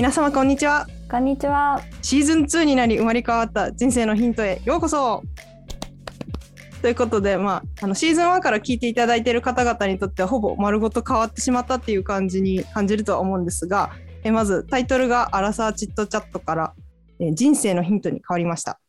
皆様こんにちは。こんにちは。シーズン2になり生まれ変わった人生のヒントへようこそ。ということで、まあ、あのシーズン1から聞いていただいている方々にとってはほぼ丸ごと変わってしまったっていう感じに感じるとは思うんですがえまずタイトルが「アラサーチットチャット」からえ人生のヒントに変わりました。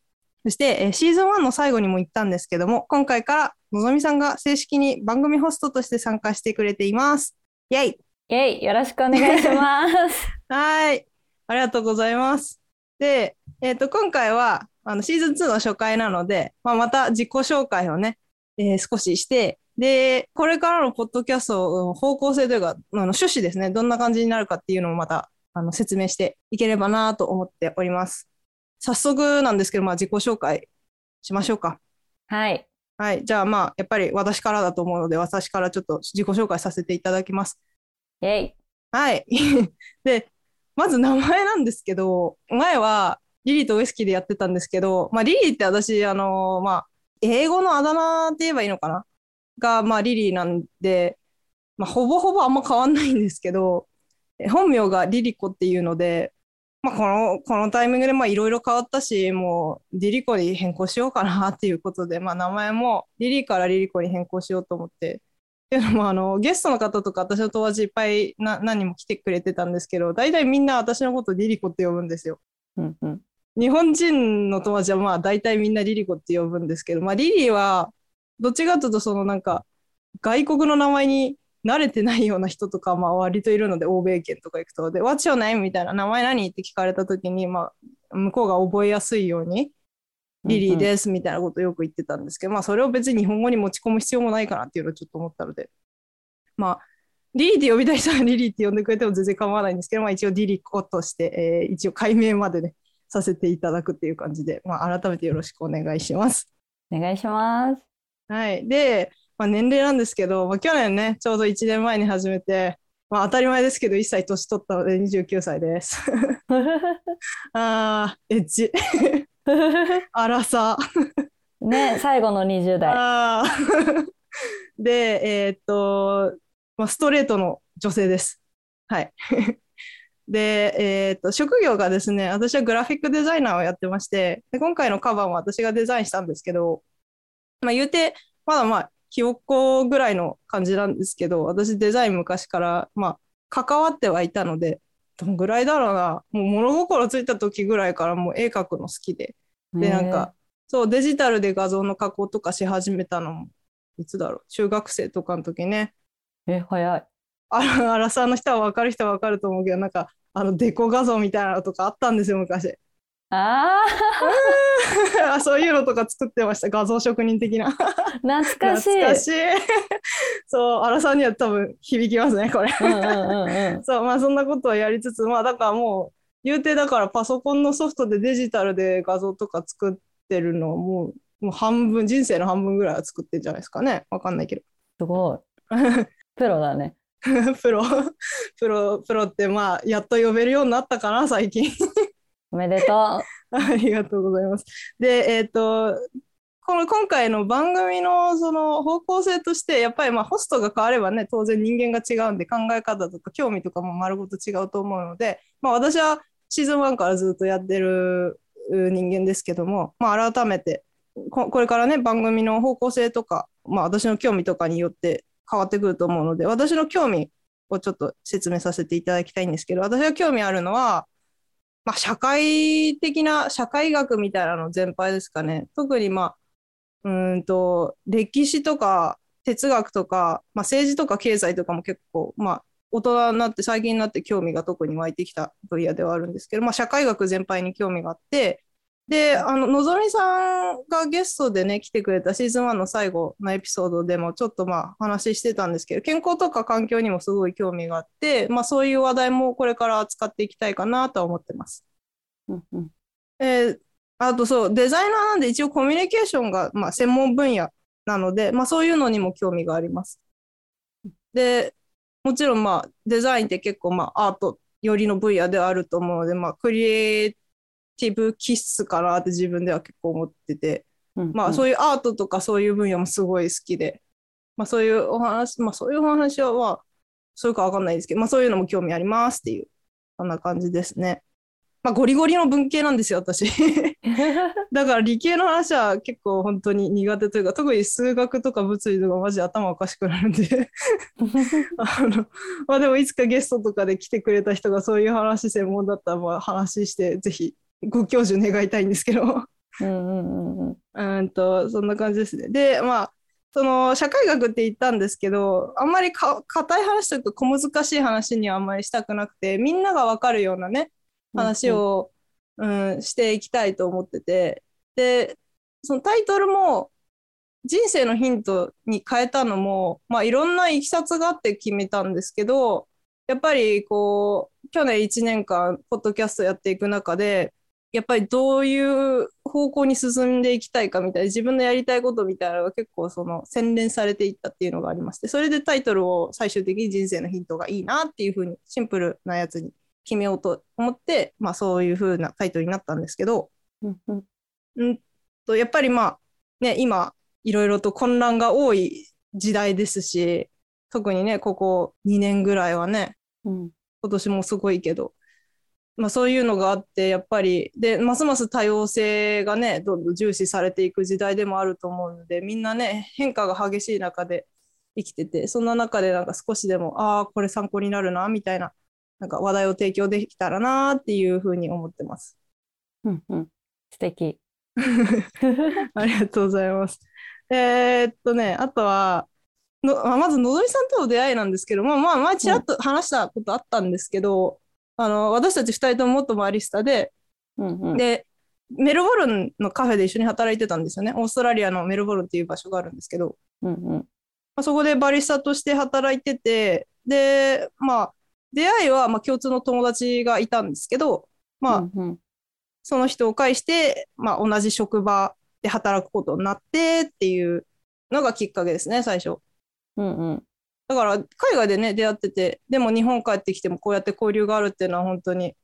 そしてえシーズン1の最後にも言ったんですけども今回からのぞみさんが正式に番組ホストとして参加してくれています。イェイ。イェイ、よろしくお願いします。はい。ありがとうございます。で、えっ、と、今回は、あの、シーズン2の初回なので、まあ、また自己紹介をね、えー少しして、で、これからのポッドキャストの方向性というか、あの趣旨ですね、どんな感じになるかっていうのをまた、あの、説明していければなと思っております。早速なんですけど、まあ、自己紹介しましょうか。はい。はい。じゃあ、まあ、やっぱり私からだと思うので、私からちょっと自己紹介させていただきます。イェイ。はい。で、まず名前なんですけど、前はリリーとウイスキーでやってたんですけど、まあリリーって私、あのまあ、英語のあだ名って言えばいいのかな？が、まあリリーなんで、まあほぼほぼあんま変わんないんですけど、本名がリリコっていうので、まあこの、このタイミングでまあいろいろ変わったし、もうリリコに変更しようかなっていうことで、まあ名前もリリーからリリコに変更しようと思って、っていうのもあのゲストの方とか私の友達いっぱいな何人も来てくれてたんですけど大体みんな私のことリリコって呼ぶんですよ。うんうん。日本人の友達はまあ大体みんなリリコって呼ぶんですけど、まあ、リリーはどっちかというとそのなんか外国の名前に慣れてないような人とかまあ割といるので欧米圏とか行くとで「What's your name?」みたいな「名前何?」って聞かれた時に、まあ、向こうが覚えやすいように「リリーです」みたいなことをよく言ってたんですけど、まあそれを別に日本語に持ち込む必要もないかなっていうのをちょっと思ったのでまあリリーって呼びたい人はリリーって呼んでくれても全然構わないんですけど、まあ、一応リリコとして、えー一応解明までねさせていただくっていう感じで、まあ、改めてよろしくお願いします。お願いします。はい、で、まあ、年齢なんですけど、まあ、去年ねちょうど1年前に始めて、まあ、当たり前ですけど1歳年取ったので29歳です。あーエッジアラサー。ね、最後の20代。で、えーっと、まあ、ストレートの女性です。はい。で、えーっと、職業がですね、私はグラフィックデザイナーをやってまして、で今回のカバンは私がデザインしたんですけど、まあ、言うて、まだまあ、ひよっこぐらいの感じなんですけど、私デザイン昔から、まあ、関わってはいたので、どんぐらいだろうな、もう物心ついた時ぐらいからもう絵描くの好きで、で、なんか、そう、デジタルで画像の加工とかし始めたのも、いつだろう、中学生とかの時ね。え早い。あら、アラサーの人は分かる人は分かると思うけど、なんか、あの、デコ画像みたいなのとかあったんですよ、昔。あ あそういうのとか作ってました、画像職人的な。あ、懐かしい。懐かしい。そう、アラサーには多分響きますね、これ。そう、まあそんなことはやりつつ、まあだからもう、言うてだからパソコンのソフトでデジタルで画像とか作ってるのもう、もう半分、人生の半分ぐらいは作ってるんじゃないですかね。わかんないけど。すごい。プロだね。プロ、プロ、プロってまあ、やっと呼べるようになったかな、最近。おめでとう ありがとうございます。で、えっと、この今回の番組のその方向性として、やっぱりまあホストが変わればね、当然人間が違うんで考え方とか興味とかも丸ごと違うと思うので、まあ私はシーズン1からずっとやってる人間ですけども、まあ改めてここれからね、番組の方向性とか、まあ私の興味とかによって変わってくると思うので、私の興味をちょっと説明させていただきたいんですけど、私が興味あるのは、まあ、社会的な社会学みたいなの全般ですかね。特にまあ、うんと、歴史とか哲学とか、まあ、政治とか経済とかも結構、まあ、大人になって最近になって興味が特に湧いてきた分野ではあるんですけど、まあ、社会学全般に興味があって、で、あの、のぞみさんがゲストでね、来てくれたシーズン1の最後のエピソードでもちょっとまあ話してたんですけど、健康とか環境にもすごい興味があって、まあそういう話題もこれから扱っていきたいかなとは思ってます。う。うんうん。えーあとそう、デザイナーなんで一応コミュニケーションが、まあ、専門分野なので、まあ、そういうのにも興味があります。で、もちろんまあデザインって結構まあアート寄りの分野ではあると思うので、まあ、クリエイティブ気質かなって自分では結構思ってて、まあそういうアートとかそういう分野もすごい好きで、まあそういうお話、まあそういうお話はまあ、そういうかわかんないですけど、まあそういうのも興味ありますっていうこんな感じですね。まあ、ゴリゴリの文系なんですよ、私。だから理系の話は結構本当に苦手というか、特に数学とか物理とかマジで頭おかしくなるんで あの、まあでもいつかゲストとかで来てくれた人がそういう話専門だったら、まあ話して、ぜひご教授願いたいんですけど。うんうんうんうん。と、そんな感じですね。で、まあ、その社会学って言ったんですけど、あんまりか硬い話というか小難しい話にはあんまりしたくなくて、みんながわかるようなね、話を、うん、うん、していきたいと思ってて、で、そのタイトルも人生のヒントに変えたのも、まあいろんないきさつがあって決めたんですけど、やっぱりこう、去年1年間、ポッドキャストやっていく中で、やっぱりどういう方向に進んでいきたいかみたいな自分のやりたいことみたいなのが結構その洗練されていったっていうのがありましてそれでタイトルを最終的に人生のヒントがいいなっていうふうにシンプルなやつに決めようと思って、まあ、そういうふうなタイトルになったんですけど、うんとやっぱりまあね今いろいろと混乱が多い時代ですし特にねここ2年ぐらいはね、うん、今年もすごいけどまあ、そういうのがあってやっぱりでますます多様性がねどんどん重視されていく時代でもあると思うのでみんなね変化が激しい中で生きててそんな中でなんか少しでもああこれ参考になるなみたいななんか話題を提供できたらなっていうふうに思ってます。うんうん、素敵 ありがとうございます。えー、っとねあとはのまずのぞみさんとの出会いなんですけども、まあ、前ちらっと話したことあったんですけど、あの私たち2人とも元バリスタで、うんうん、でメルボルンのカフェで一緒に働いてたんですよね。オーストラリアのメルボルンっていう場所があるんですけど、うんうん。まあ、そこでバリスタとして働いててでまあ出会いはまあ共通の友達がいたんですけどまあ、うんうん、その人を介して、まあ、同じ職場で働くことになってっていうのがきっかけですね最初。うんうんだから海外でね出会っててでも日本帰ってきてもこうやって交流があるっていうのは本当に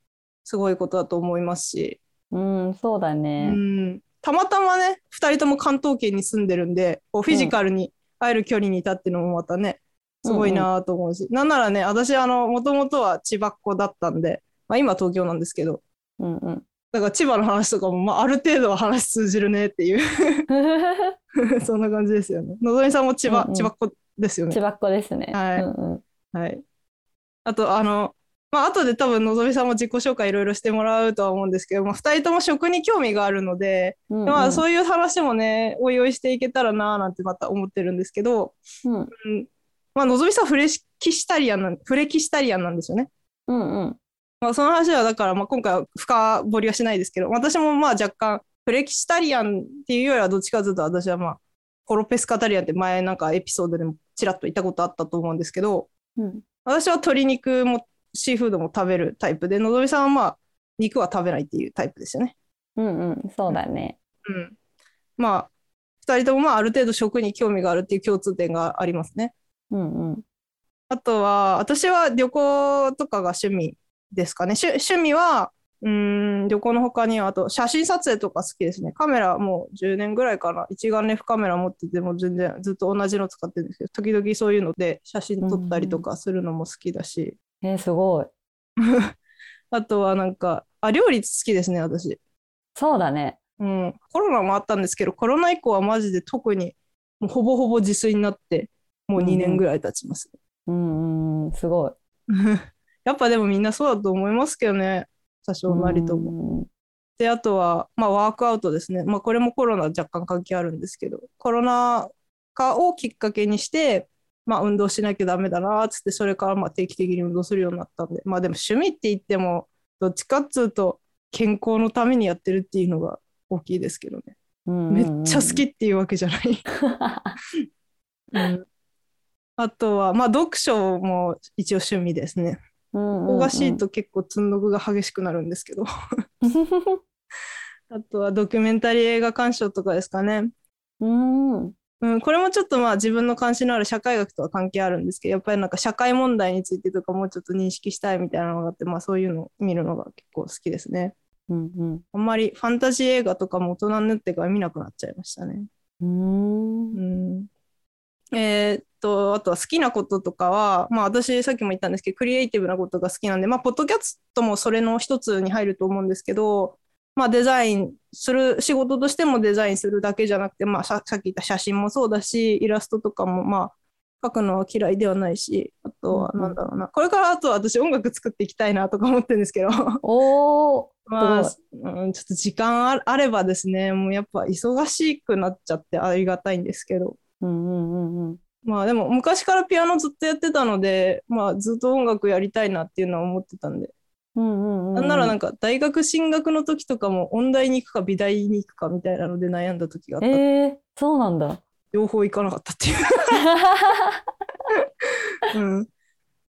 すごいことだと思いますし。うんそうだね。うん。たまたまね2人とも関東圏に住んでるんでこうフィジカルに会える距離にいたっていうのもまたね、すごいなと思うし、うんうん、なんならね私あのもともとは千葉っ子だったんで、まあ、今東京なんですけど、うんうん、だから千葉の話とかも、まあ、ある程度は話通じるねっていう。そんな感じですよね。のぞみさんも千葉、うんうん、千葉っ子ですよね。千葉っ子ですね。はい。うんうん、はい。あと、あの、まあ後で多分のぞみさんも自己紹介いろいろしてもらうとは思うんですけど、まあ、2人とも食に興味があるので、うんうん、まあ、そういう話もねおいおいしていけたらななんてまた思ってるんですけど、うん、うん、まあ、のぞみさんフレキシタリアンなフレキシタリアンなんですよね。うんうんまあ、その話はだから、まあ、今回は深掘りはしないですけど私もまあ若干フレキシタリアンっていうよりはどっちかというと私はまあコロペスカタリアンって前なんかエピソードでもちらっと言ったことあったと思うんですけど、うん、私は鶏肉もシーフードも食べるタイプでのぞみさんはまあ肉は食べないっていうタイプですよね。うんうんそうだね。うん、まあ2人ともまあある程度食に興味があるっていう共通点がありますね。うんうん、あとは私は旅行とかが趣味ですかね。趣味はうん旅行の他にはあと写真撮影とか好きですね。カメラもう10年ぐらいかな。一眼レフカメラ持ってても全然ずっと同じの使ってるんですけど、時々そういうので写真撮ったりとかするのも好きだし。うん、えー、すごい。あとはなんか、あ、料理好きですね、私。そうだね。うん。コロナもあったんですけど、コロナ以降はマジで特にもうほぼほぼ自炊になって、もう2年ぐらい経ちます。うん、うん、すごい。やっぱでもみんなそうだと思いますけどね。多少なりとも。で、あとは、まあ、ワークアウトですね。まあ、これもコロナ若干関係あるんですけど、コロナ禍をきっかけにして、まあ、運動しなきゃダメだなっつって、それからまあ定期的に運動するようになったんで、まあでも趣味って言っても、どっちかっつうと、健康のためにやってるっていうのが大きいですけどね。めっちゃ好きっていうわけじゃないうん。あとは、まあ、読書も一応趣味ですね。忙がしいと結構積んどくが激しくなるんですけど あとはドキュメンタリー映画鑑賞とかですかね。うん、うん、これもちょっとまあ自分の関心のある社会学とは関係あるんですけどやっぱりなんか社会問題についてとかもうちょっと認識したいみたいなのがあって、まあ、そういうのを見るのが結構好きですね。うんうん、あんまりファンタジー映画とかも大人になってから見なくなっちゃいましたね。うんうんえーっと、あとは好きなこととかは、まあ私さっきも言ったんですけど、クリエイティブなことが好きなんで、まあポッドキャストもそれの一つに入ると思うんですけど、まあデザインする、仕事としてもデザインするだけじゃなくて、まあささっき言った写真もそうだし、イラストとかもまあ描くのは嫌いではないし、あとはなんだろうな、これからあとは私音楽作っていきたいなとか思ってるんですけど、おー、まあす、うん、ちょっと時間ああればですね、もうやっぱ忙しくなっちゃってありがたいんですけど、うんうんうんうん。まあでも昔からピアノずっとやってたので、まあずっと音楽やりたいなっていうのは思ってたんで、うんうんうん。なんならなんか大学進学の時とかも音大に行くか美大に行くかみたいなので悩んだ時があった。えー、そうなんだ。両方行かなかったっていう。うん。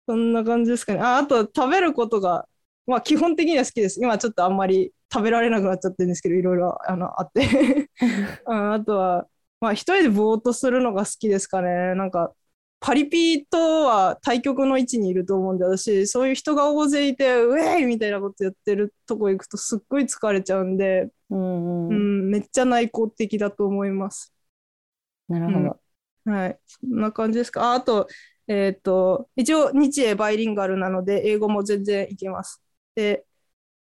そんな感じですかね。あ、あと食べることが、まあ基本的には好きです。今ちょっとあんまり食べられなくなっちゃってるんですけど、いろいろあのあって。うん、あとは、まあ一人でぼーっとするのが好きですかね。なんか、パリピとは対極の位置にいると思うんで、私、そういう人が大勢いて、ウェイみたいなことやってるとこ行くとすっごい疲れちゃうんで、うんううん。ん、めっちゃ内向的だと思います。なるほど。はい、そんな感じですか。あ、あと、えっと、一応日英バイリンガルなので、英語も全然いけます。で、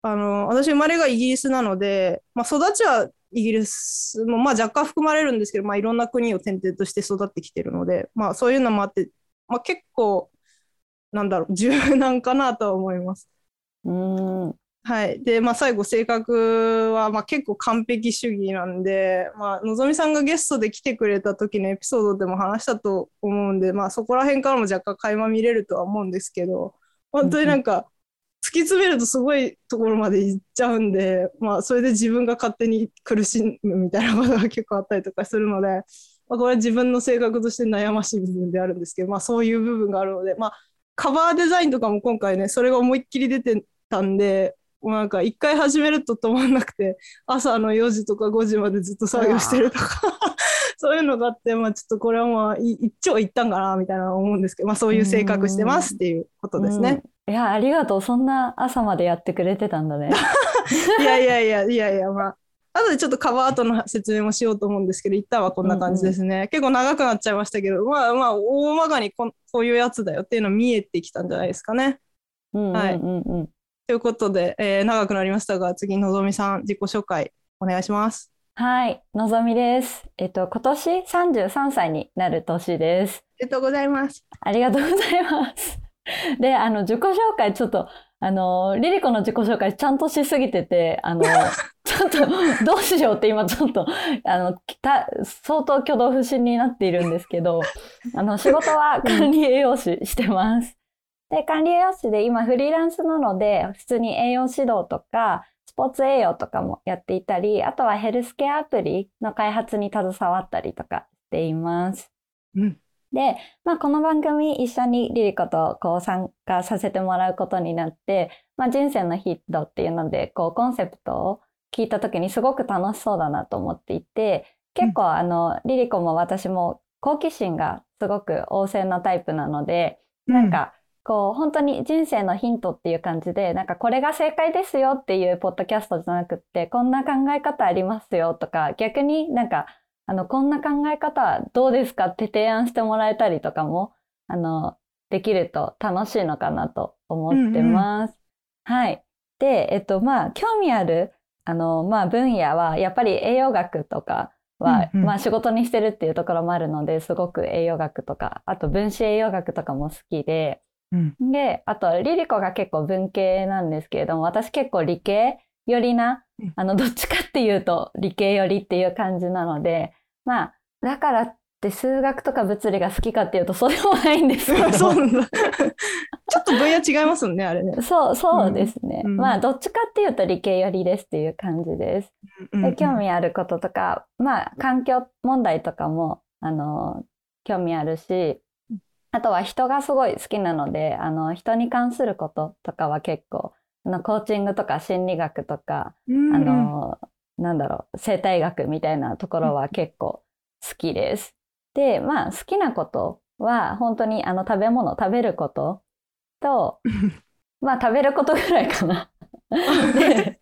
あの、私生まれがイギリスなので、まあ、育ちはイギリスも、まあ、若干含まれるんですけど、まあ、いろんな国を転々として育ってきてるので、まあ、そういうのもあって、まあ、結構、なんだろう、柔軟かなとは思います。うん。はい。で、まあ、最後、性格は、まあ、結構完璧主義なんで、まあ、のぞみさんがゲストで来てくれた時のエピソードでも話したと思うんで、まあ、そこら辺からも若干垣間見れるとは思うんですけど、本当になんか、詰めるとすごいところまで行っちゃうんで、まあ、それで自分が勝手に苦しむみたいなことが結構あったりとかするので、まあ、これは自分の性格として悩ましい部分であるんですけど、まあ、そういう部分があるので、まあ、カバーデザインとかも今回ね、それが思いっきり出てたんで、もうなんか一回始めると止まんなくて、朝の4時とか5時までずっと作業してるとか、そういうのがあって、まあちょっとこれはまあ一長一短かなみたいな思うんですけど、まあそういう性格してますっていうことですね。うん。いや、ありがとう。そんな朝までやってくれてたんだね。いやいやいやいやいや、まあ。後でちょっとカバーアートの説明もしようと思うんですけど、一旦はこんな感じですね。結構長くなっちゃいましたけど、まあまあ、大まかにこんこういうやつだよっていうの見えてきたんじゃないですかね。うんうんはいうんうん。ということで、えー長くなりましたが、次、のぞみさん、自己紹介お願いします。はい、のぞみです。えっと、今年33歳になる年です。ありがとうございます。ありがとうございます。で、あの、自己紹介、ちょっと、あの、リリコの自己紹介ちゃんとしすぎてて、あの、ちょっと、どうしようって今ちょっと、あの、た相当挙動不審になっているんですけど、あの、仕事は管理栄養士してます。で、管理栄養士で今フリーランスなので、普通に栄養指導とか、スポーツ栄養とかもやっていたり、あとはヘルスケアアプリの開発に携わったりとかしています。うん。で、まあ、この番組一緒にリリコとこう参加させてもらうことになって、まあ、人生のヒットっていうので、こうコンセプトを聞いた時にすごく楽しそうだなと思っていて、結構あの、リリコも私も好奇心がすごく旺盛なタイプなので、なんか、こう、本当に人生のヒントっていう感じで、なんかこれが正解ですよっていうポッドキャストじゃなくって、こんな考え方ありますよとか、逆になんか、あの、こんな考え方どうですかって提案してもらえたりとかも、あの、できると楽しいのかなと思ってます。はい。で、えっと、まあ、興味ある、あの、まあ、分野は、やっぱり栄養学とかは、うんうんまあ、仕事にしてるっていうところもあるので、すごく栄養学とか、あと分子栄養学とかも好きで、うん。で、あと、リリコが結構文系なんですけれども、私結構理系寄りなうん、あの、どっちかっていうと理系寄りっていう感じなので、まあ、だからって数学とか物理が好きかっていうとそうでもないんですけど。そうなんだ。ちょっと分野違いますもんね、あれね。そう、そうですね。うんまあ、どっちかっていうと理系寄りですっていう感じです。で興味あることとか、まあ、環境問題とかも、あの、興味あるし、あとは人がすごい好きなので、あの、人に関することとかは結構、あの、コーチングとか心理学とか、うん、あの、なんだろう、生態学みたいなところは結構好きです。で、まあ、好きなことは、本当にあの、食べ物、食べることと、まあ、食べることぐらいかな。で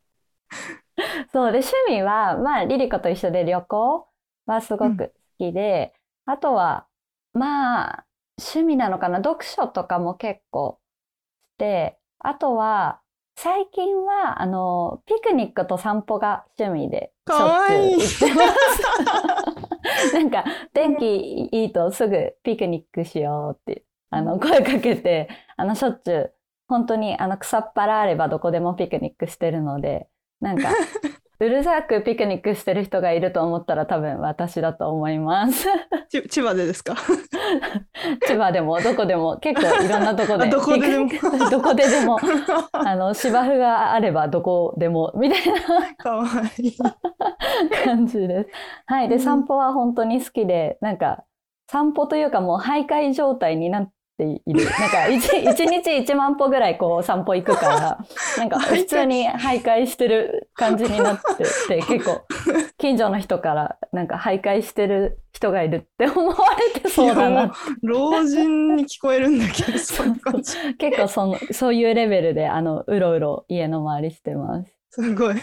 そうで、趣味は、まあ、リリコと一緒で旅行はすごく好きで、あとは、まあ趣味なのかな読書とかも結構してあとは最近はあのピクニックと散歩が趣味でしょっちゅう行ってます。なんか天気いいとすぐピクニックしようってあの声かけてあのしょっちゅう本当にあの草っぱらあればどこでもピクニックしてるのでなんか うるさくピクニックしてる人がいると思ったら多分私だと思います。ち千葉でですか？千葉でもどこでも結構いろんなとこであどこででも？どこででもあの芝生があればどこでもみたいなかわいい。感じです。はい。で、うん散歩は本当に好きで、なんか、散歩というかもう徘徊状態になっている。なんか一、一日1万歩ぐらいこう散歩行くから、なんか普通に徘徊してる感じになってて、結構、近所の人から、なんか徘徊してる人がいるって 思われてそうだな。老人に聞こえるんだけど、そういう感じ。結構その、そういうレベルで、あの、うろうろ家の周りしてます。すごい。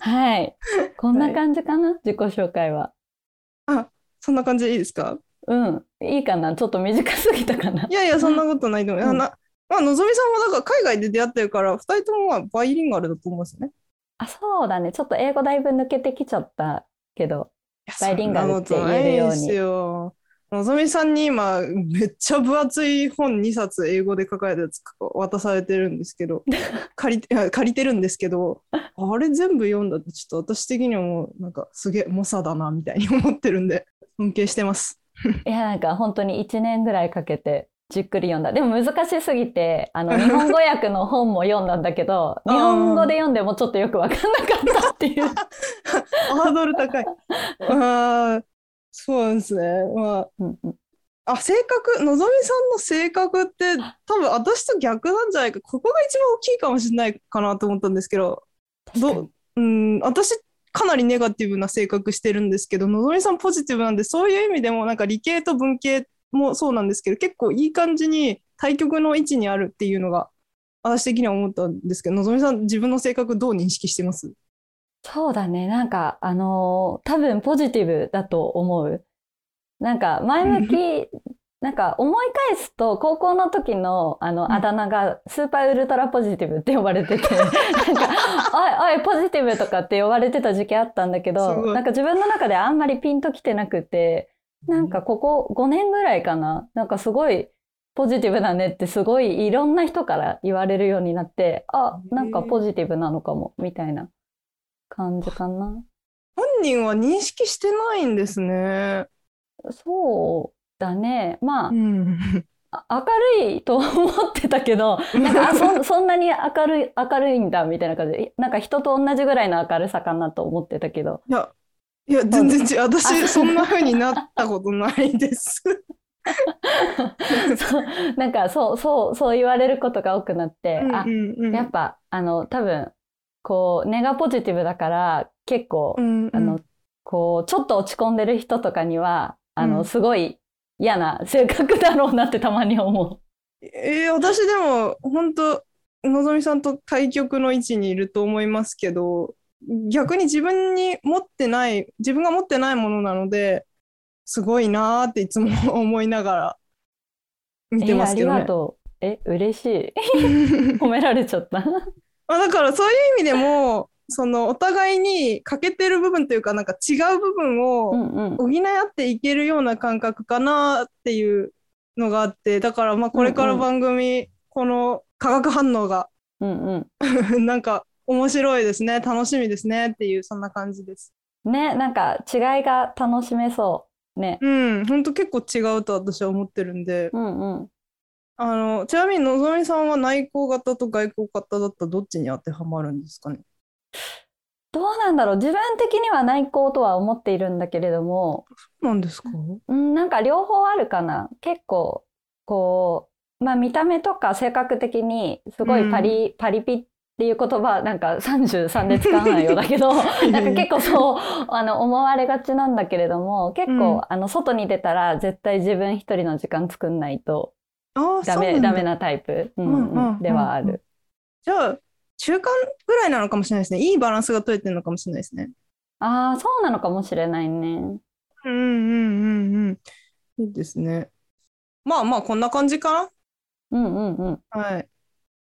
はい。こんな感じかな、自己紹介は。そんな感じでいいですか？うん。いいかな？ちょっと短すぎたかな？いやいや、そんなことないと思う。うんまあ、のぞみさんもだから海外で出会ってるから、二人ともまあバイリンガルだと思うんですよね。あ、そうだね。ちょっと英語だいぶ抜けてきちゃったけど。バイリンガルって言えるようによ。のぞみさんに今、めっちゃ分厚い本2冊英語で書かれたやつ渡されてるんですけど、借りて借りてるんですけど、あれ全部読んだって、ちょっと私的にはもう、なんかすげえ猛者だな、みたいに思ってるんで、尊敬してます。いや、なんか本当に1年ぐらいかけてじっくり読んだ。でも難しすぎて、あの、日本語訳の本も読んだんだけど、日本語で読んでもちょっとよくわかんなかったっていう。ハードル高い。ああ、そうなんですね。まあ、うんうんあ、性格、のぞみさんの性格って多分私と逆なんじゃないか。ここが一番大きいかもしれないかなと思ったんですけど、どう、うん、私かなりネガティブな性格してるんですけど、のぞみさんポジティブなんで、そういう意味でもなんか理系と文系もそうなんですけど、結構いい感じに対極の位置にあるっていうのが、私的には思ったんですけど、のぞみさん自分の性格どう認識してます？そうだね。なんか、あのー多分ポジティブだと思う。なんか、前向き、なんか思い返すと、高校の時のあうん。のあだ名がスーパーウルトラポジティブって呼ばれてて、なんか、おいおい、ポジティブとかって呼ばれてた時期あったんだけすど、なんか自分の中であんまりピンときてなくて、なんかここ5年ぐらいかな、なんかすごいポジティブだねってすごいいろんな人から言われるようになって、あ、なんかポジティブなのかも、みたいな感じかな。本人は認識してないんですね。そうだね。まあう、ん。あ明るいと思ってたけど、なんか、あ、そん、そんなに明るい、明るいんだ、みたいな感じで、なんか人と同じぐらいの明るさかなと思ってたけど。いや、いや、全然違う。あ私、そんな風になったことないです。そう、なんか、そう、そう、そう言われることが多くなって、あう、んうんやっぱ、あの、多分、こう、ネガポジティブだから、結構う、んうんあの、こう、ちょっと落ち込んでる人とかには、あの、うんすごい嫌な性格だろうなってたまに思う。えー私でも本当のぞみさんと対極の位置にいると思いますけど逆に自分に持ってない自分が持ってないものなのですごいなーっていつも思いながら見てえ、ありますけどね。がとう。え、嬉しい。褒められちゃった。ま あだからそういう意味でもそのお互いに欠けてる部分というかなんか違う部分うを。補い合っていけるような感覚かなっていうのがあってだからまあこれから番組、この化学反応がうんう なんか面白いですね楽しみですねっていうそんな感じです。ん。ね、なんか違いが楽しめそう。ね。うん本当結構違うと私は思ってるんでうんうん。あのちなみにのぞみさんは内向型と外向型だったらどっちに当てはまるんですかね？どうなんだろう。自分的には内向とは思っているんだけれども、なんですか？うん、なんか両方あるかな。結構、こう、まあ見た目とか性格的にすごいパリ、パリピっていう言葉なんか33で使わないようだけど、なんか結構そう、あの、思われがちなんだけれども、結構、うん。あの、外に出たら絶対自分一人の時間作んないとダメ、ダメなタイプ、うんうんうんうん。ではある。じゃあ中間ぐらいなのかもしれないですねいいバランスが取れてるのかもしれないですね。ああ、そうなのかもしれないね。うんうんうんうんいいですね。まあまあこんな感じかな。うんうんうん。はい。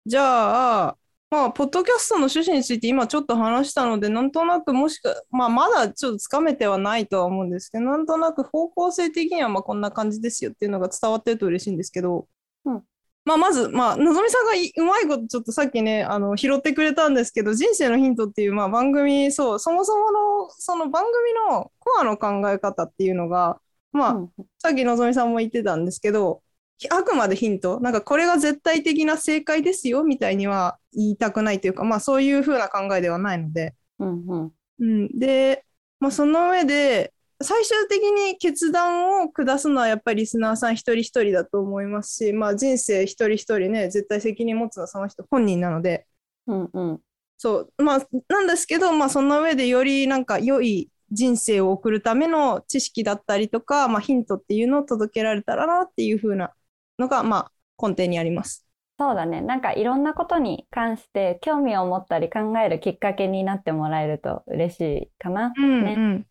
じゃあ、まあ、ポッドキャストの趣旨について今ちょっと話したので、なんとなくもしか、まあ、まだちょっとつかめてはないとは思うんですけど、なんとなく方向性的にはまあこんな感じですよっていうのが伝わってると嬉しいんですけど、うんまあ、まず、まあ、のぞみさんがいうまいことちょっとさっきね、あの、拾ってくれたんですけど、人生のヒントっていう、まあ、番組、そう、そもそもの、その番組のコアの考え方っていうのが、まあ、うん。さっきのぞみさんも言ってたんですけど、あくまでヒント、なんかこれが絶対的な正解ですよみたいには言いたくないというか、まあそういうふうな考えではないので、うんうん。うん、で、まあ、その上で、最終的に決断を下すのはやっぱりリスナーさん一人一人だと思いますし、まあ人生一人一人ね、絶対責任持つのはその人本人なので、うんうんそう、まあ、なんですけど、まあ、その上でよりなんか良い人生を送るための知識だったりとか、まあ、ヒントっていうのを届けられたらなっていう風なのが、まあ、根底にあります。そうだね。なんかいろんなことに関して興味を持ったり考えるきっかけになってもらえると嬉しいかな。うんねうん。ね、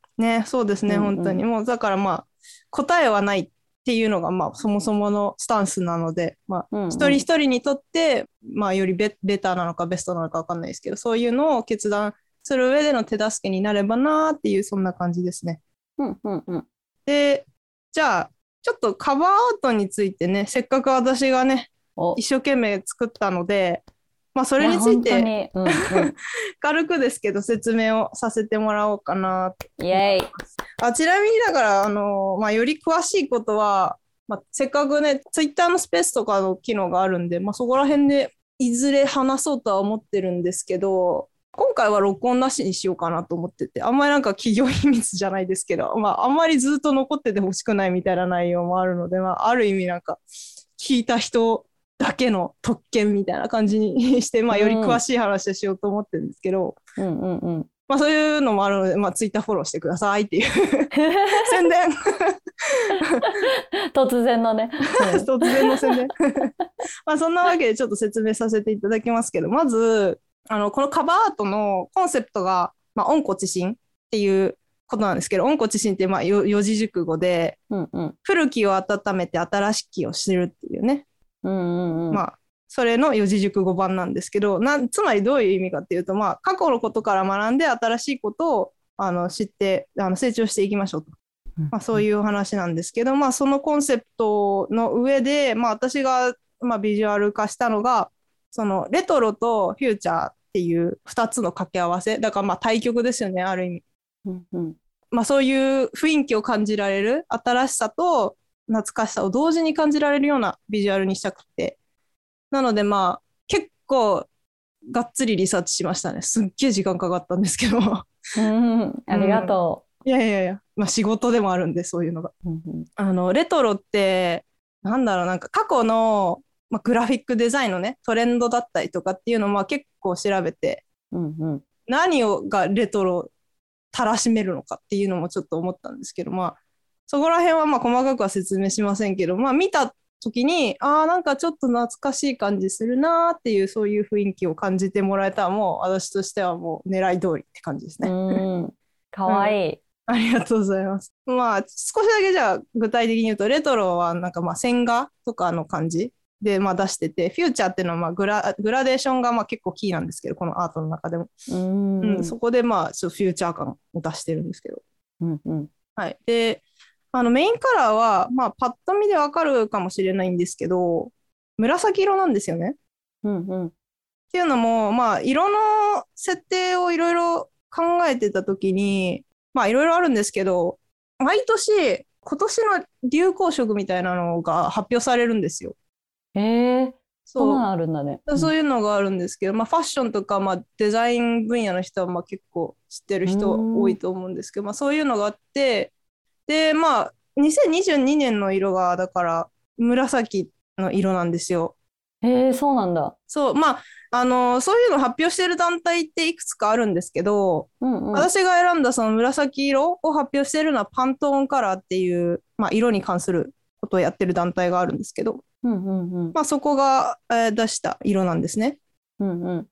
そうですね、うんうん本当に。もう、だからまあ、答えはないっていうのが、まあ、そもそものスタンスなので、まあ、うんうん一人一人にとって、まあ、よりベベターなのかベストなのか分かんないですけど、そういうのを決断する上での手助けになればなっていう、そんな感じですね。うんうんうん。で、じゃあ、ちょっとカバーアートについてね、せっかく私がね、お一生懸命作ったので、まあ、そそれについてに、うんうん、軽くですけど説明をさせてもらおうかなイエイ。あちなみにだから、あのまあ、より詳しいことは、まあ、せっかくね、ツイッターのスペースとかの機能があるんで、まあ、そこら辺でいずれ話そうとは思ってるんですけど、今回は録音なしにしようかなと思ってて、あんまりなんか企業秘密じゃないですけど、まあ、あんまりずっと残っててほしくないみたいな内容もあるので、まあ、ある意味なんか、聞いた人だけの特権みたいな感じにして、まあ、より詳しい話をしようと思ってるんですけど、うんうんうん。まあ、そういうのもあるので、まあ、ツイッターフォローしてくださいっていう 宣伝。突然のね。突然の宣伝。まあそんなわけでちょっと説明させていただきますけどまずあのこのカバーアートのコンセプトが「まあ、温故知新」っていうことなんですけど温故知新ってまあよ四字熟語でうんうん。古きを温めて新しきを知るっていうね、うんうんうん。まあそれの四字熟語版なんですけどなんつまりどういう意味かっていうと、まあ、過去のことから学んで新しいことをあの知ってあの成長していきましょうと。まあ、そういう話なんですけど、まあ、そのコンセプトの上で、まあ、私が、まあ、ビジュアル化したのがそのレトロとフューチャーっていう2つの掛け合わせだからまあ対極ですよねある意味、うんうんまあ、そういう雰囲気を感じられる新しさと懐かしさを同時に感じられるようなビジュアルにしたくて。なのでまあ結構がっつりリサーチしましたね。すっげえ時間かかったんですけど。うん。うん。ありがといやいやいや、まあ、仕事でもあるんでそういうのが。う。うんうん。あのレトロってなんだろうなんか過去の、まあ、グラフィックデザインのねトレンドだったりとかっていうのをまあ結構調べて。うんうん。何をがレトロたらしめるのかっていうのもちょっと思ったんですけどまあそこら辺はまあ細かくは説明しませんけどまあ見た時にああなんかちょっと懐かしい感じするなーっていうそういう雰囲気を感じてもらえたらもう私としてはもう狙い通りって感じですね。うん。かわいい。ありがとうございます。まあ、少しだけじゃあ具体的に言うと、レトロはなんかまあ線画とかの感じでまあ出してて、フューチャーっていうのはまあグラグラデーションがまあ結構キーなんですけど、このアートの中でも。うんうんそこでまあちょっとフューチャー感を出してるんですけど。うんうんはい。で、あのメインカラーは、まあパッと見でわかるかもしれないんですけど、紫色なんですよね。うんうんっていうのも、まあ、色の設定をいろいろ考えてたときに、まあ、いろいろあるんですけど、毎年、今年の流行色みたいなのが発表されるんですよ。へえ、そんなそうるんだね。そういうのがあるんですけど、まあ、ファッションとか、まあ、デザイン分野の人はまあ結構知ってる人うん多いと思うんですけど、まあ、そういうのがあって、で、まあ、2022年の色が、だから、紫の色なんですよ。へえ、そうなんだ。そう、まあ、あのそういうの発表してる団体っていくつかあるんですけど、うんうん。私が選んだその紫色を発表しているのはパントーンカラーっていう、まあ、色に関することをやってる団体があるんですけど、うんうんうんまあ、そこが、えー出した色なんですね。うんうん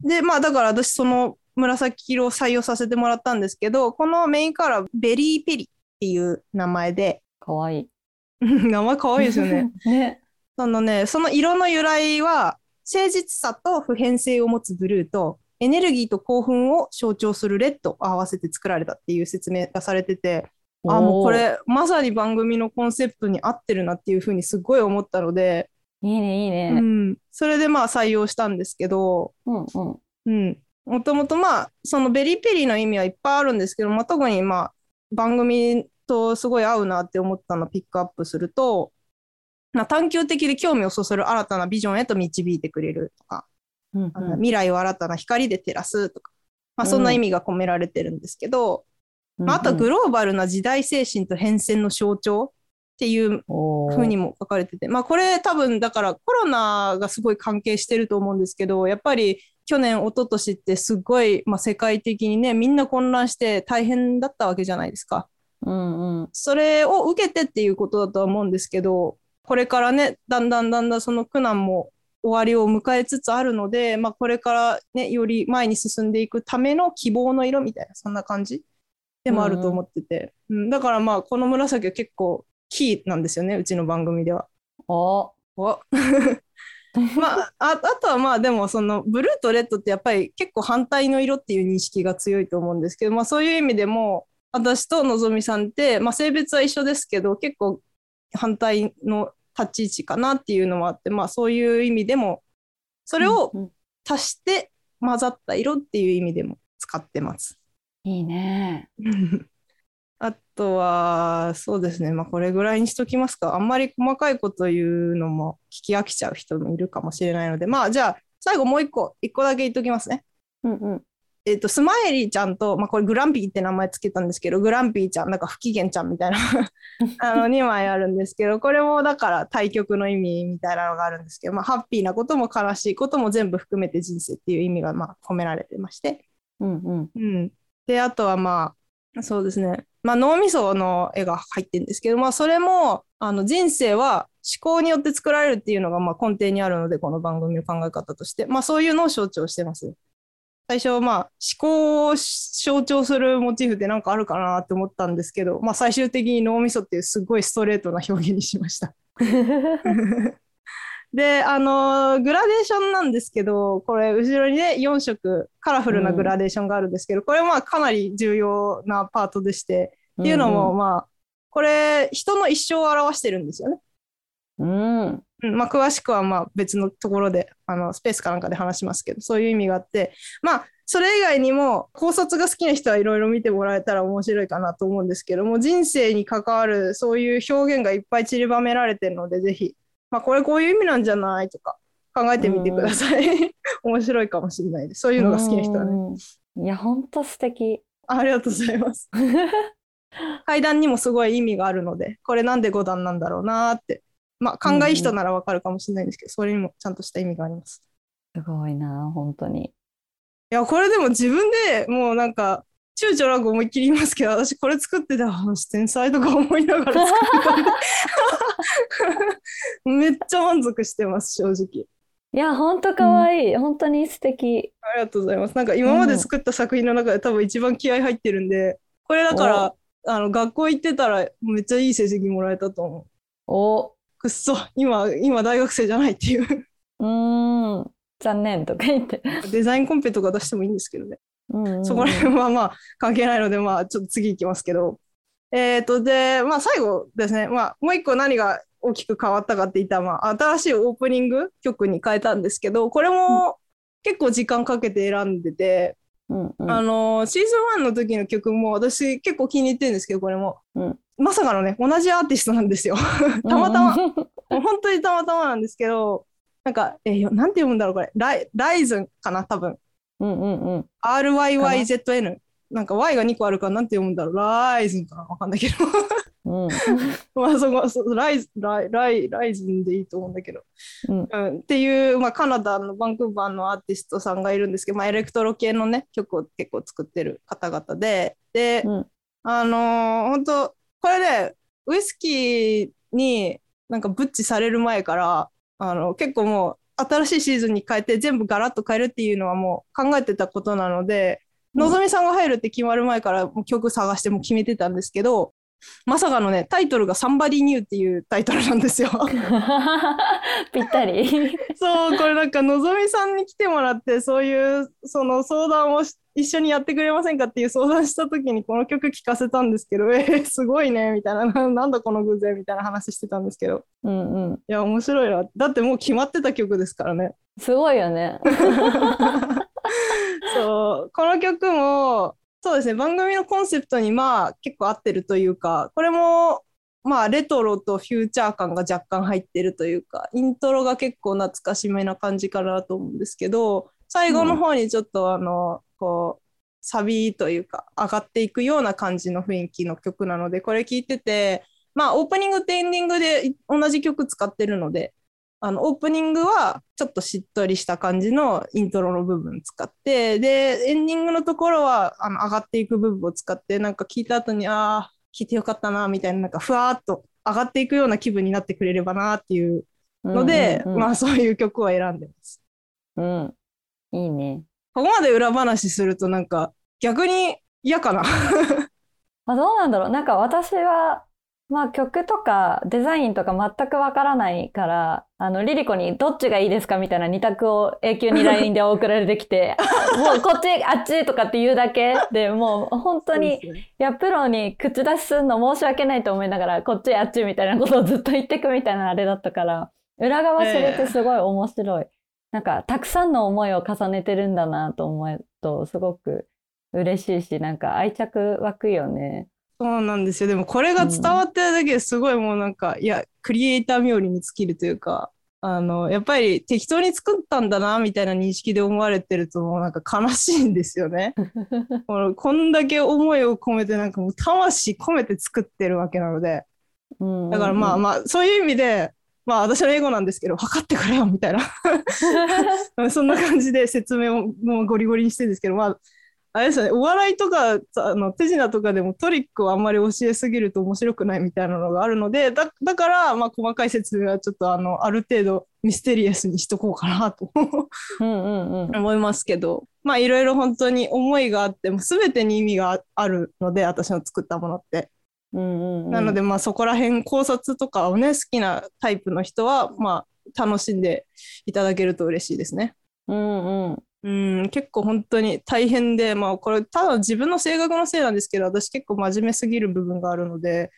で、まあだから私その紫色を採用させてもらったんですけど、このメインカラーベリーペリっていう名前で、かわいい。名前可愛いですよね。ね。そのね、その色の由来は、誠実さと普遍性を持つブルーと、エネルギーと興奮を象徴するレッドを合わせて作られたっていう説明がされてて、あ、もうこれ、まさに番組のコンセプトに合ってるなっていうふうにすごい思ったので、いいね、いいね。うん、それでまあ採用したんですけど、うんうん。うん。もともとまあ、そのベリーペリーの意味はいっぱいあるんですけど、まあ、特にまあ、番組とすごい合うなって思ったのをピックアップすると、まあ、探求的で興味をそそる新たなビジョンへと導いてくれるとか、うんあの未来を新たな光で照らすとか、まあ、そんな意味が込められてるんですけど、まあ、あとはグローバルな時代精神と変遷の象徴っていうロ風にも書かれてて、まあこれ多分だからコロナがすごい関係してると思うんですけど、やっぱり去年、一昨年ってすごい、まあ、世界的にね、みんな混乱して大変だったわけじゃないですか。うんうん。それを受けてっていうことだとは思うんですけど、これからね、だんだんだんだんその苦難も終わりを迎えつつあるので、まあこれからね、より前に進んでいくための希望の色みたいな、そんな感じでもあると思ってて、うんだからまあこの紫は結構キーなんですよね、うちの番組では。おおまあ、ああとはまあでもそのブルーとレッドってやっぱり結構反対の色っていう認識が強いと思うんですけど、まあ、そういう意味でも私とのぞみさんって、まあ、性別は一緒ですけど結構反対の立ち位置かなっていうのもあって、まあ、そういう意味でもそれをうん足して混ざった色っていう意味でも使ってます。いいね。あとは、そうですね、まあ、これぐらいにしときますか。あんまり細かいこと言うのも聞き飽きちゃう人もいるかもしれないので、まあ、じゃあ、最後もう一個、一個だけ言っときますね。うんうん。えっと、スマイリーちゃんと、まあ、これグランピーって名前つけたんですけど、グランピーちゃん、なんか不機嫌ちゃんみたいな あの2枚あるんですけど、これもだから対極の意味みたいなのがあるんですけど、まあ、ハッピーなことも悲しいことも全部含めて人生っていう意味がまあ込められてまして、うんうん。うん。で、あとはまあ、そうですね。まあ、脳みその絵が入ってるんですけど、まあ、それも、あの、人生は思考によって作られるっていうのが、まあ、根底にあるので、この番組の考え方として、まあ、そういうのを象徴してます。最初はまあ、思考を象徴するモチーフってなんかあるかなって思ったんですけど、まあ、最終的に脳みそっていうすごいストレートな表現にしました。で、あのグラデーションなんですけど、これ、後ろにね、4色、カラフルなグラデーションがあるんですけど、これはまあかなり重要なパートでして、っていうのも、まあ、これ、人の一生を表してるんですよね。うん。うんまあ、詳しくはまあ別のところで、あの、スペースかなんかで話しますけど、そういう意味があって、まあ、それ以外にも考察が好きな人はいろいろ見てもらえたら面白いかなと思うんですけども、人生に関わるそういう表現がいっぱい散りばめられてるので、ぜひ、まあ、これこういう意味なんじゃないとか考えてみてください。面白いかもしれないです。そういうのが好きな人はね。ね。いや、ほんと素敵。ありがとうございます。階段にもすごい意味があるので、これなんで5段なんだろうなーって。まあ、考えいい人ならわかるかもしれないんですけど、それにもちゃんとした意味があります。すごいな、本当に。いや、これでも自分でもうなんか、躊躇なく思いっきり言いますけど、私これ作ってたら、天才とか思いながら作ってたんで めっちゃ満足してます、正直。いや、ほんとかわいい。本当に素敵。ありがとうございます。なんか今まで作った作品の中で多分一番気合入ってるんで、これだから、あの、学校行ってたらめっちゃいい成績もらえたと思う。お、くっそ、今、今大学生じゃないっていう。うーん、残念とか言って。デザインコンペとか出してもいいんですけどね。うんうんうんそこら辺はまあ関係ないので、まあちょっと次行きますけど。えっ、と、で、まあ最後ですね、まあもう一個何が大きく変わったかって言ったら、まあ新しいオープニング曲に変えたんですけど、これも結構時間かけて選んでて、うんうんあのシーズン1の時の曲も私結構気に入ってるんですけど、これも。うんまさかのね、同じアーティストなんですよ。たまたま。うん本当にたまたまなんですけど、なんか、えー、なんて読むんだろう、これ。ライライズンかな、多分。うんうんうん。RYYZN。なんか Y が2個あるからなんて読むんだろう。ライズンかなわかんないけど。うん。まあそこそライズライライライズンでいいと思うんだけど。うん。うん、っていう、まあ、カナダのバンクーバーのアーティストさんがいるんですけど、まあ、エレクトロ系のね曲を結構作ってる方々で。で、うん。あのー本当これねウイスキーになんかブッチされる前からあの結構もう新しいシーズンに変えて全部ガラッと変えるっていうのはもう考えてたことなので、うんのぞみさんが入るって決まる前から曲探しても決めてたんですけどまさかのね、タイトルが Somebody New っていうタイトルなんですよ。ぴったり。そう、これなんかのぞみさんに来てもらって、そういうその相談をし一緒にやってくれませんかっていう相談した時にこの曲聴かせたんですけど、えー、すごいね、みたいな、ななんだこの偶然みたいな話してたんですけど、うんうん。いや、面白いな。だってもう決まってた曲ですからね。すごいよね。そう、この曲も、そうですね、番組のコンセプトにまあ結構合ってるというか、これもまあレトロとフューチャー感が若干入ってるというか、イントロが結構懐かしめな感じかなと思うんですけど、最後の方にちょっとあの、こう、サビというか上がっていくような感じの雰囲気の曲なので、これ聞いてて、まあオープニングとエンディングで同じ曲使ってるので、あのオープニングはちょっとしっとりした感じのイントロの部分使ってでエンディングのところはあの上がっていく部分を使ってなんか聞いた後にああ聞いてよかったなみたいななんかふわーっと上がっていくような気分になってくれればなっていうので、うんうんうんまあそういう曲を選んでます。うん。いいね。ここまで裏話するとなんか逆に嫌かな。あ、どうなんだろう。なんか私は、まあ曲とかデザインとか全くわからないから、あの、リリコにどっちがいいですかみたいな二択を永久に LINE で送られてきて、もうこっち、あっちとかって言うだけで、もう本当に、いや、プロに口出しするの申し訳ないと思いながら、こっちあっちみたいなことをずっと言ってくみたいなあれだったから、裏側知れてすごい面白い。なんか、たくさんの思いを重ねてるんだなと思うと、すごく嬉しいし、なんか愛着湧くよね。そうなんですよ。でもこれが伝わってるだけですごいもうなんか、いや、クリエイター冥利に尽きるというか、あの、やっぱり適当に作ったんだな、みたいな認識で思われてるともうなんか悲しいんですよね。このこんだけ思いを込めてなんかもう魂込めて作ってるわけなので、うんだからまあまあ、そういう意味で、まあ私の英語なんですけど、分かってくれよ、みたいな。そんな感じで説明をもうゴリゴリにしてるんですけど、まあ、あれですよね、お笑いとかあの手品とかでもトリックをあんまり教えすぎると面白くないみたいなのがあるので、だだから、まあ、細かい説明はちょっとあのある程度ミステリアスにしとこうかなとうん。思いますけど、まあいろいろ本当に思いがあって、もう全てに意味がああるので、私の作ったものって。うんうんうんなので、まあそこら辺考察とかをね、好きなタイプの人は、まあ楽しんでいただけると嬉しいですね。うんうん。うん、結構本当に大変で、まあこれただ自分の性格のせいなんですけど、私結構真面目すぎる部分があるので、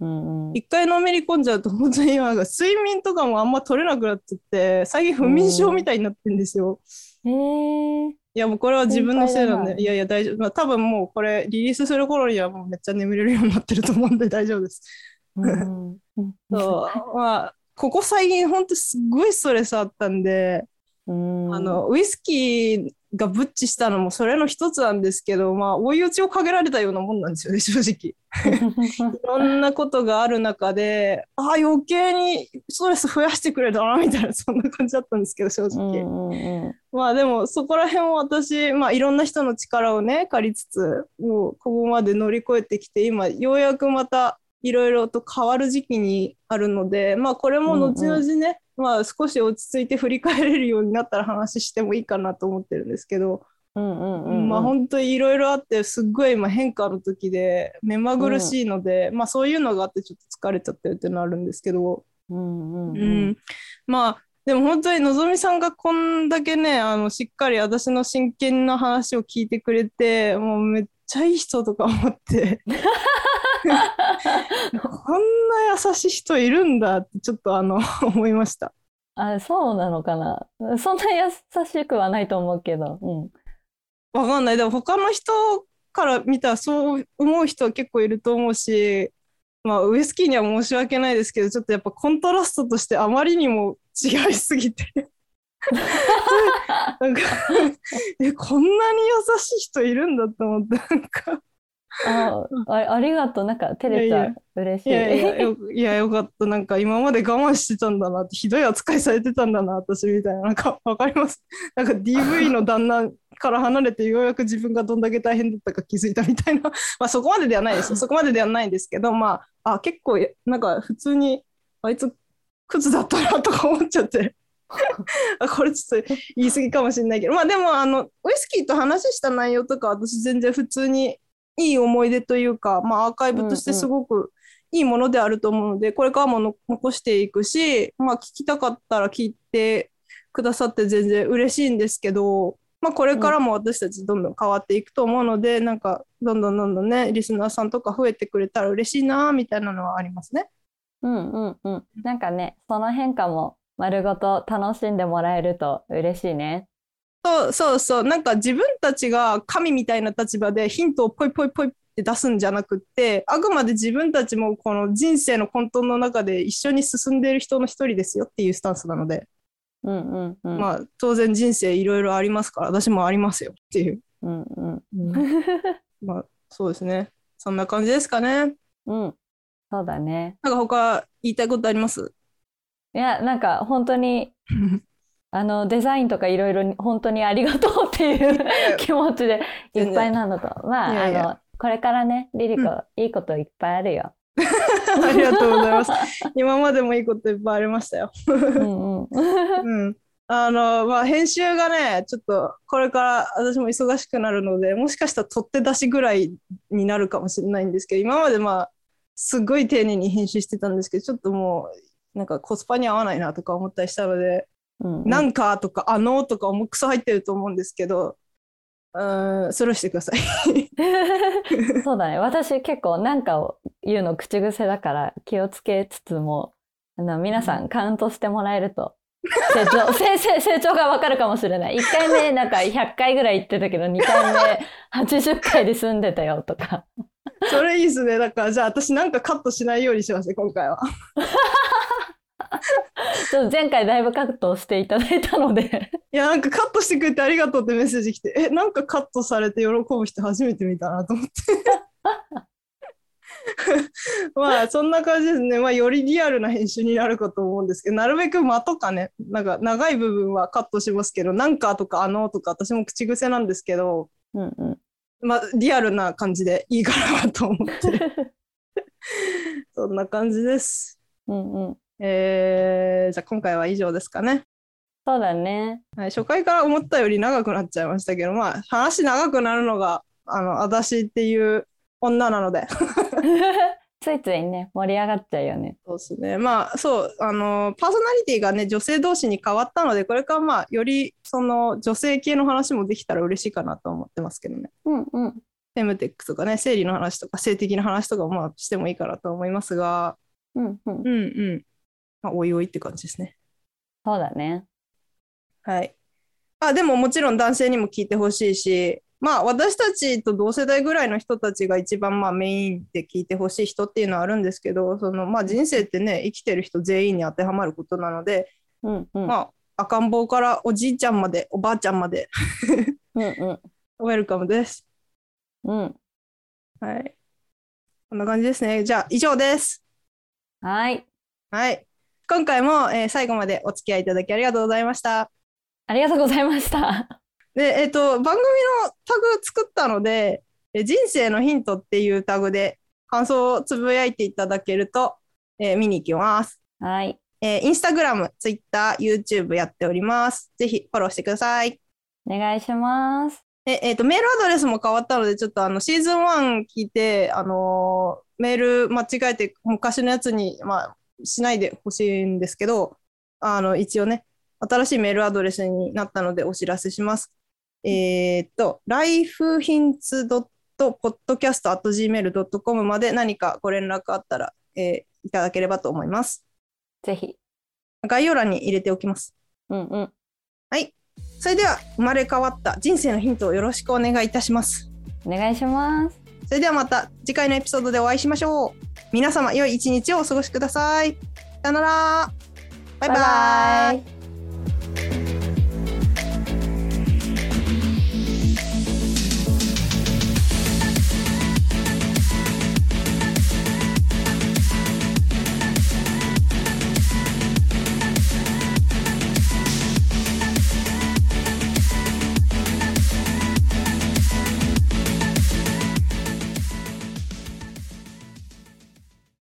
うんうん。一回のめり込んじゃうと本当に今睡眠とかもあんま取れなくなっちゃって、最近不眠症みたいになってんですよ。へえ。いやもうこれは自分のせいなんで、いやいや大丈夫。まあ、多分もうこれリリースする頃にはもうめっちゃ眠れるようになってると思うんで大丈夫です。うんうん そうまあここ最近本当すっごいストレスあったんで、うんあのウイスキーがブッチしたのもそれの一つなんですけど、まあ追い打ちをかけられたようなもんなんですよね 正直。いろんなことがある中で、ああ余計にストレス増やしてくれたなみたいな そんな感じだったんですけど正う直。んうんうんまあでもそこら辺を私、まあ、いろんな人の力をね借りつつもうここまで乗り越えてきて今ようやくまたいろいろと変わる時期にあるのでまあこれも後々ね、まあ少し落ち着いて振り返れるようになったら話してもいいかなと思ってるんですけど、うんうんうんまあ本当にいろいろあってすっごい今変化の時で目まぐるしいので、まあそういうのがあってちょっと疲れちゃってるっていうのはあるんですけど。うんうんううんん、まあでも本当にのぞみさんがこんだけねあのしっかり私の真剣な話を聞いてくれてもうめっちゃいい人とか思って こんな優しい人いるんだってちょっとあの 思いました。あ、そうなのかな？そんな優しくはないと思うけど。うん。わかんないでも他の人から見たらそう思う人は結構いると思うし、まあ、ウイスキーには申し訳ないですけどちょっとやっぱコントラストとしてあまりにも違いすぎて なんかえこんなに優しい人いるんだと思ってなんかあ、あ、ありがとう。なんか照れちゃう。嬉しい。いやいやよかった。なんか今まで我慢してたんだなってひどい扱いされてたんだな私みたいな。なんか わかります？なんか DV の旦那から離れてようやく自分がどんだけ大変だったか気づいたみたいな。まあそこまでではないです。よ そこまでではないんですけどまああ結構なんか普通にあいつクズだったなとか思っちゃって。あこれちょっと言い過ぎかもしれないけど。まあでもあのウイスキーと話した内容とか私全然普通にいい思い出というか、まあ、アーカイブとしてすごくいいものであると思うので、これからもの残していくし、まあ、聞きたかったら聞いてくださって全然嬉しいんですけど、まあ、これからも私たちどんどん変わっていくと思うので、なんかどんどんどんどんねリスナーさんとか増えてくれたら嬉しいなみたいなのはありますね。うんうんうん。なんかね、その変化も丸ごと楽しんでもらえると嬉しいね。そうそうそうなんか自分たちが神みたいな立場でヒントをポイポイポイって出すんじゃなくってあくまで自分たちもこの人生の混沌の中で一緒に進んでいる人の一人ですよっていうスタンスなので、うんうんうん。まあ当然人生いろいろありますから私もありますよっていう、うんうん。まあそうですねそんな感じですかねうん。そうだね。なんか他言いたいことあります？いや、なんか本当に、あの、デザインとかいろいろ本当にありがとうっていう 気持ちでいっぱいなのと、まあ、あの、これからね、リリコ、いいこといっぱいあるよ。ありがとうございます今までもいいこといっぱいありましたようんうん。うん。あの、まあ、編集がね、ちょっと、これから私も忙しくなるので、もしかしたら取って出しぐらいになるかもしれないんですけど、今までまあ、すっごい丁寧に編集してたんですけど、ちょっともう、なんかコスパに合わないなとか思ったりしたので、うんうんなんかとか、あのとか重くそ入ってると思うんですけど、うーん、スルーしてください。そうだね。私結構なんかを言うの口癖だから気をつけつつも、あの皆さんカウントしてもらえると成長、成成成長がわかるかもしれない。1回目なんか100回ぐらい言ってたけど、2回目80回で済んでたよとか。それいいですね。だから、じゃあ私なんかカットしないようにしますね、今回は。ちょっと前回だいぶカットしていただいたのでいや、なんかカットしてくれてありがとうってメッセージ来て、え、なんかカットされて喜ぶ人初めて見たなと思って。まあ、そんな感じですね。まあ、よりリアルな編集になるかと思うんですけど、なるべく間とかね、なんか長い部分はカットしますけど、なんかとかあのとか私も口癖なんですけど、うんうん。まあ、リアルな感じでいいかなと思って。そんな感じです。うんうん。えー、じゃあ今回は以上ですかね。そうだね。はい、初回から思ったより長くなっちゃいましたけど、まあ、話長くなるのが、あの、私っていう女なので。ついついね、盛り上がっちゃうよね。そうですね。まあ、そう、あの、パーソナリティがね、女性同士に変わったので、これからまあ、より、その、女性系の話もできたら嬉しいかなと思ってますけどね。うんうん。フェムテックとかね、生理の話とか、性的な話とかもまあ、してもいいかなと思いますが、うんうん。うんうん。まあ、おいおいって感じですね。そうだね。はい。あ、でももちろん男性にも聞いてほしいし、まあ私たちと同世代ぐらいの人たちが一番まあメインで聞いてほしい人っていうのはあるんですけど、そのまあ人生ってね、生きてる人全員に当てはまることなので、うんうん。まあ赤ん坊からおじいちゃんまで、おばあちゃんまで、うんうん。ウェルカムです。うん。はい。こんな感じですね。じゃあ以上です。はい。はい。今回も、えー最後までお付き合いいただきありがとうございました。ありがとうございました。で、えっと、番組のタグ作ったので、え人生のヒントっていうタグで感想をつぶやいていただけると、えー見に行きます。はい。えー、インスタグラム、ツイッター、YouTube やっております。ぜひフォローしてください。お願いします。でえっと、メールアドレスも変わったので、ちょっとあの、シーズン1聞いて、あのーメール間違えて昔のやつに、まあ、しないでほしいんですけど、あの、一応ね、新しいメールアドレスになったのでお知らせします。えーっと、lifehints.podcast.gmail.com まで何かご連絡あったら、えーいただければと思います。ぜひ。概要欄に入れておきます。うんうん。はい。それでは、生まれ変わった人生のヒントをよろしくお願いいたします。お願いします。それではまた次回のエピソードでお会いしましょう。皆様、良い一日をお過ごしください。さよなら。バイバイ。バイバ